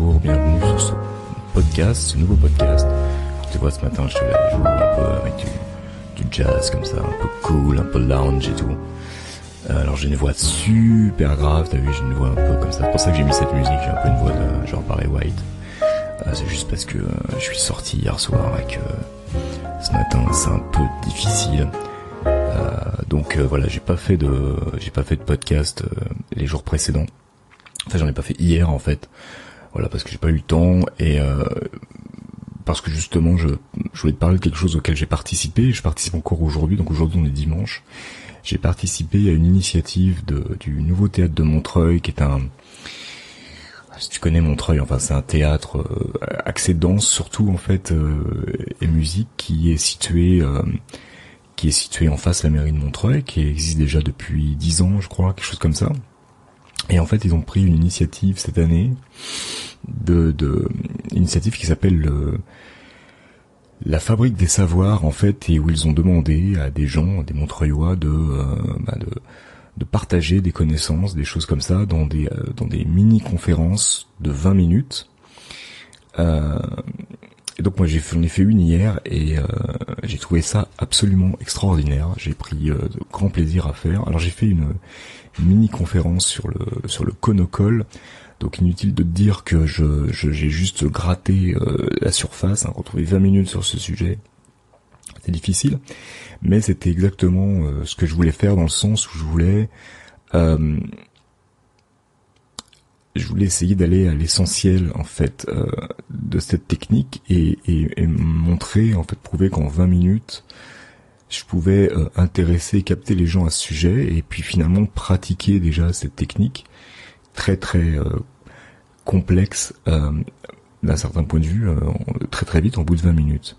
Bienvenue sur ce podcast, ce nouveau podcast. Tu vois, ce matin, je te joue un peu avec du, du jazz comme ça, un peu cool, un peu lounge et tout. Euh, alors j'ai une voix super grave, t'as vu, j'ai une voix un peu comme ça. C'est pour ça que j'ai mis cette musique, j'ai un peu une voix de genre Barry White. Euh, c'est juste parce que euh, je suis sorti hier soir et que ce matin c'est un peu difficile. donc voilà, j'ai pas fait de, j'ai pas fait de podcast les jours précédents. Enfin, j'en ai pas fait hier en fait. Voilà, parce que j'ai pas eu le temps et parce que justement, je, je voulais te parler de quelque chose auquel j'ai participé. Je participe encore aujourd'hui, donc aujourd'hui on est dimanche j'ai participé à une initiative de, du nouveau théâtre de Montreuil, qui est un, si tu connais Montreuil, enfin c'est un théâtre euh, axé danse surtout en fait euh, et musique qui est situé euh, qui est situé en face de la mairie de Montreuil, qui existe déjà depuis dix ans, je crois, quelque chose comme ça. Et en fait, ils ont pris une initiative cette année de, de initiative qui s'appelle le la fabrique des savoirs en fait et où ils ont demandé à des gens, des Montreuillois de, euh, bah, de, de partager des connaissances, des choses comme ça dans des euh, dans des mini conférences de 20 minutes. Euh, et donc moi j'ai ai fait une hier et euh, j'ai trouvé ça absolument extraordinaire. J'ai pris de grand plaisir à faire. Alors j'ai fait une, mini conférence sur le sur le conocole donc inutile de dire que je j'ai juste gratté euh, la surface, hein, retrouver 20 minutes sur ce sujet. C'est difficile, mais c'était exactement euh, ce que je voulais faire dans le sens où je voulais euh, je voulais essayer d'aller à l'essentiel en fait de cette technique et, et, montrer en fait prouver qu'en 20 minutes je pouvais intéresser capter les gens à ce sujet et puis finalement pratiquer déjà cette technique très très euh, complexe euh, d'un certain point de vue euh, très très vite en bout de 20 minutes.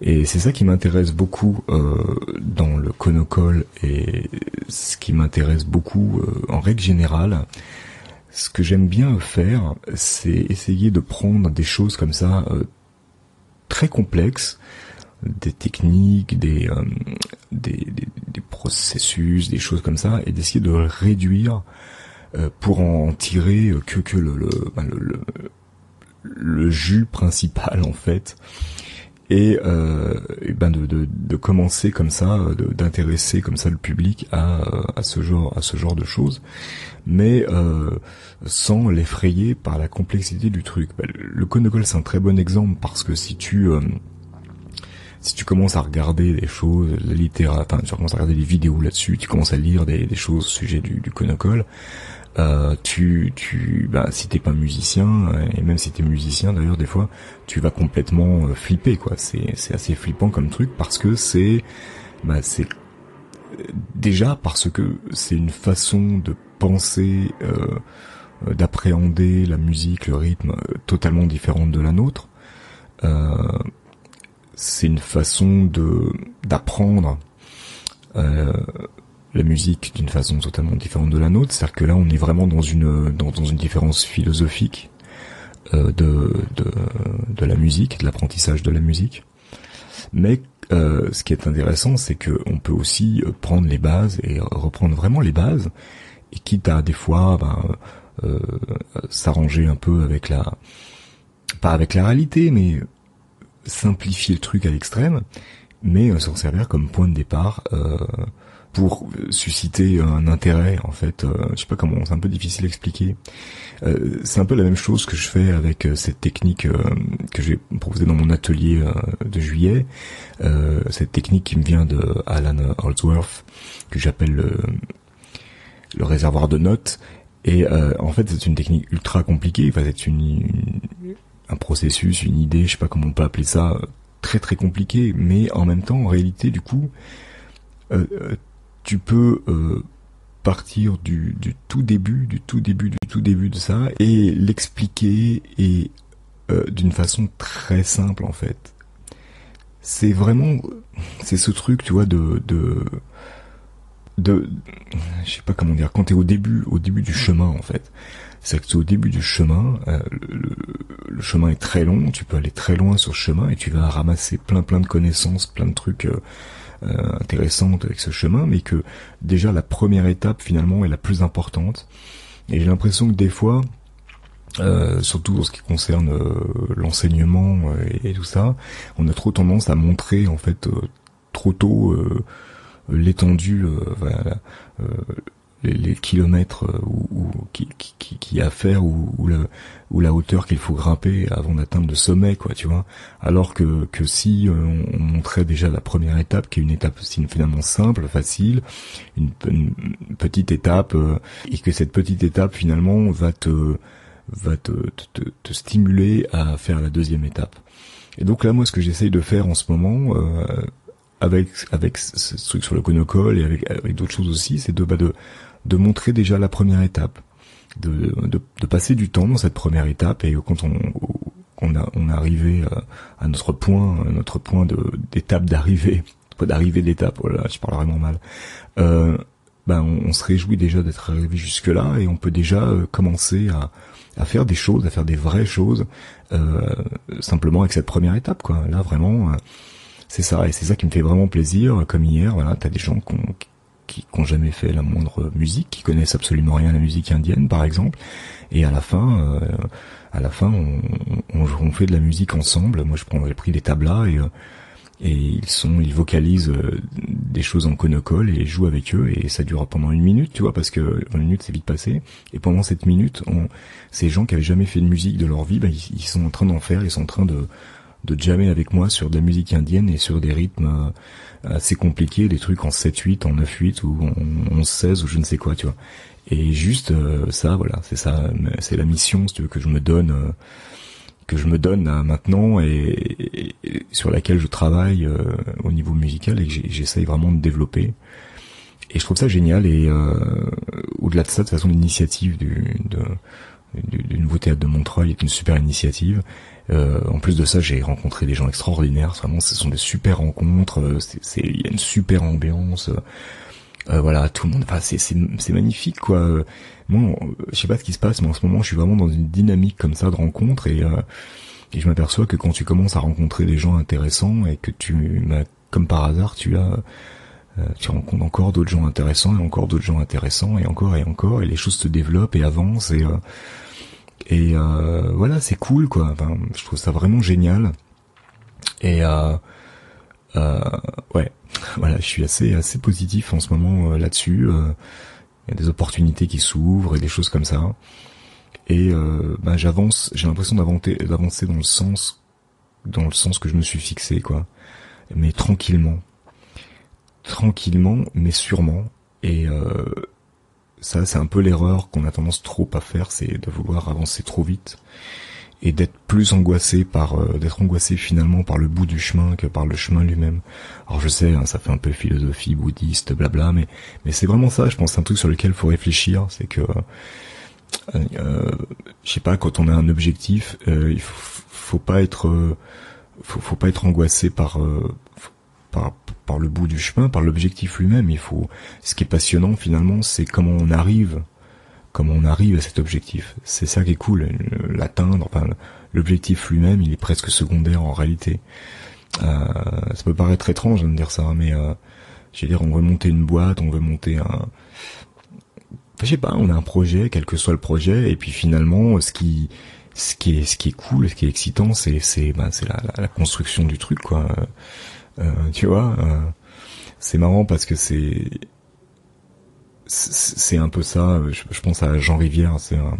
Et c'est ça qui m'intéresse beaucoup dans le conocole et ce qui m'intéresse beaucoup en règle générale. Ce que j'aime bien faire, c'est essayer de prendre des choses comme ça très complexes, des techniques, des, des, des, processus, des choses comme ça, et d'essayer de réduire euh, pour en tirer que que le le, ben, le, le, jus principal en fait et, euh, ben de, de, de, commencer comme ça d'intéresser comme ça le public à, à ce genre à ce genre de choses mais euh, sans l'effrayer par la complexité du truc. Ben, le Conocol c'est un très bon exemple parce que si tu euh, si tu commences à regarder des choses, la littérature, tu commences à regarder des vidéos là-dessus, tu commences à lire des, des choses au sujet du, du conocole, euh, tu, tu, bah, si t'es pas musicien, et même si t'es musicien d'ailleurs des fois, tu vas complètement euh, flipper quoi. C'est, c'est assez flippant comme truc parce que c'est, bah, c'est déjà parce que c'est une façon de penser, euh, d'appréhender la musique, le rythme totalement différente de la nôtre. c'est une façon de d'apprendre la musique d'une façon totalement différente de la nôtre. C'est-à-dire que là, on est vraiment dans une dans, une différence philosophique euh, de, de, de la musique, de l'apprentissage de la musique. Mais euh, ce qui est intéressant, c'est que on peut aussi euh, prendre les bases et reprendre vraiment les bases, et quitte à des fois ben, euh, s'arranger un peu avec la pas avec la réalité, mais simplifier le truc à l'extrême, mais s'en servir comme point de départ pour susciter un intérêt en fait. Euh, je sais pas comment, c'est un peu difficile à expliquer. Euh, c'est un peu la même chose que je fais avec euh, cette technique que j'ai proposée dans mon atelier de juillet. cette technique qui me vient de Alan Holdsworth, que j'appelle le, le réservoir de notes. Et en fait, c'est une technique ultra compliquée. Enfin, c'est une, un processus, une idée, je sais pas comment on peut appeler ça, très très compliqué. Mais en même temps, en réalité, du coup, tu peux euh, partir du, tout début, du tout début, du tout début de ça et l'expliquer et euh, d'une façon très simple en fait. C'est vraiment, c'est ce truc, tu vois, de, de, de, je sais pas comment dire, quand t'es au début, au début du chemin en fait. C'est que au début du chemin, euh, le, chemin est très long, tu peux aller très loin sur ce chemin et tu vas ramasser plein plein de connaissances, plein de trucs intéressante avec ce chemin, mais que déjà la première étape finalement est la plus importante. Et j'ai l'impression que des fois, euh, surtout en ce qui concerne l'enseignement et, tout ça, on a trop tendance à montrer en fait trop tôt l'étendue, les, kilomètres euh, ou, qui, qui, qui, a à faire ou, ou, le, ou la hauteur qu'il faut grimper avant d'atteindre le sommet, quoi, tu vois. Alors que, que si euh, on, montrait déjà la première étape, qui est une étape finalement simple, facile, une, petite étape, euh, et que cette petite étape finalement va te va te, te, te, stimuler à faire la deuxième étape. Et donc là, moi, ce que j'essaye de faire en ce moment, avec avec ce truc sur le conocole et avec, avec d'autres choses aussi, c'est de bah, de de montrer déjà la première étape, de, de, passer du temps dans cette première étape et quand on on a on est arrivé euh, à notre point, à notre point de d'étape d'arrivée, d'arrivée d'étape, voilà, je parle vraiment mal. Euh, ben on, se réjouit déjà d'être arrivé jusque là et on peut déjà euh, commencer à à faire des choses, à faire des vraies choses, euh, simplement avec cette première étape, quoi. Là, vraiment, c'est ça, et c'est ça qui me fait vraiment plaisir. Comme hier, voilà, t'as des gens qui ont, qui n'ont jamais fait la moindre musique, qui connaissent absolument rien à la musique indienne, par exemple. Et à la fin, euh, à la fin, on, on, fait de la musique ensemble. Moi, je prends, j'ai pris des tablas et euh, et ils sont, ils vocalisent euh, des choses en conocole et jouent avec eux et ça dure pendant une minute, tu vois, parce que une minute c'est vite passé. Et pendant cette minute, on, ces gens qui avaient jamais fait de musique de leur vie, bah, ils, ils sont en train d'en faire, ils sont en train de de jammer avec moi sur de la musique indienne et sur des rythmes euh, assez compliqués, des trucs en 7-8, en 9-8 ou en 11-16 ou je ne sais quoi, tu vois. Et juste euh, ça, voilà, c'est ça, c'est la mission si tu veux, que je me donne, euh, que je me donne maintenant et, sur laquelle je travaille au niveau musical et que j'essaye vraiment de développer. Et je trouve ça génial et au-delà de ça, de façon, l'initiative du, de, du, nouveau théâtre de Montreuil est une super initiative euh, en plus de ça, j'ai rencontré des gens extraordinaires. Vraiment, ce sont des super rencontres. Euh, c'est, il y a une super ambiance. Euh, voilà, tout le monde. Enfin, c'est, c'est, magnifique, quoi. Moi, je sais pas ce qui se passe, mais en ce moment, je suis vraiment dans une dynamique comme ça de rencontres et, et je m'aperçois que quand tu commences à rencontrer des gens intéressants et que tu, bah, comme par hasard, tu as tu rencontres encore d'autres gens intéressants et encore d'autres gens intéressants et encore et encore et les choses se développent et avancent et et euh, voilà, c'est cool quoi. Enfin, je trouve ça vraiment génial. Et euh, euh, ouais, voilà, je suis assez assez positif en ce moment euh, là-dessus. Euh. Il y a des opportunités qui s'ouvrent et des choses comme ça. Et ben j'avance, j'ai l'impression d'avancer d'avancer dans le sens dans le sens que je me suis fixé quoi. Mais tranquillement, tranquillement, mais sûrement. Et ça, c'est un peu l'erreur qu'on a tendance trop à faire, c'est de vouloir avancer trop vite et d'être plus angoissé par euh, d'être angoissé finalement par le bout du chemin que par le chemin lui-même. Alors je sais, hein, ça fait un peu philosophie bouddhiste, blabla, mais mais c'est vraiment ça. Je pense c'est un truc sur lequel faut réfléchir, c'est que euh, euh, je sais pas quand on a un objectif, euh, il faut, pas être faut, faut pas être angoissé par par, le bout du chemin, par l'objectif lui-même. Il faut, ce qui est passionnant finalement, c'est comment on arrive, comment on arrive à cet objectif. C'est ça qui est cool, l'atteindre. Enfin, l'objectif lui-même, il est presque secondaire en réalité. Euh, ça peut paraître étrange de dire ça, mais euh, dire, on veut monter une boîte, on veut monter un, je sais pas, on a un projet, quel que soit le projet, et puis finalement, ce qui, ce qui est, ce qui est cool, ce qui est excitant, c'est, c'est, ben, c'est la, la, construction du truc, quoi. Euh, tu vois, euh, c'est marrant parce que c'est c'est un peu ça. Je, pense à Jean Rivière, c'est un,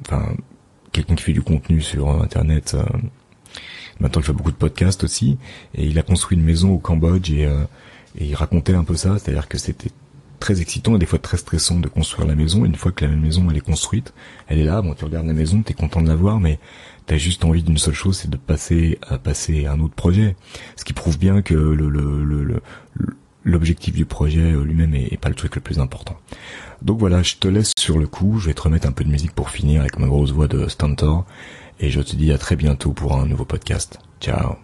enfin quelqu'un qui fait du contenu sur Internet. Euh, maintenant, il fait beaucoup de podcasts aussi, et il a construit une maison au Cambodge et, et il racontait un peu ça, c'est-à-dire que c'était très excitant et des fois très stressant de construire la maison. Une fois que la maison elle est construite, elle est là, bon tu regardes la maison, t'es content de la voir, mais t'as juste envie d'une seule chose, c'est de passer à passer à un autre projet. Ce qui prouve bien que le, le, l'objectif du projet lui-même est, pas le truc le plus important. Donc voilà, je te laisse sur le coup, je vais te remettre un peu de musique pour finir avec ma grosse voix de Stantor, et je te dis à très bientôt pour un nouveau podcast. Ciao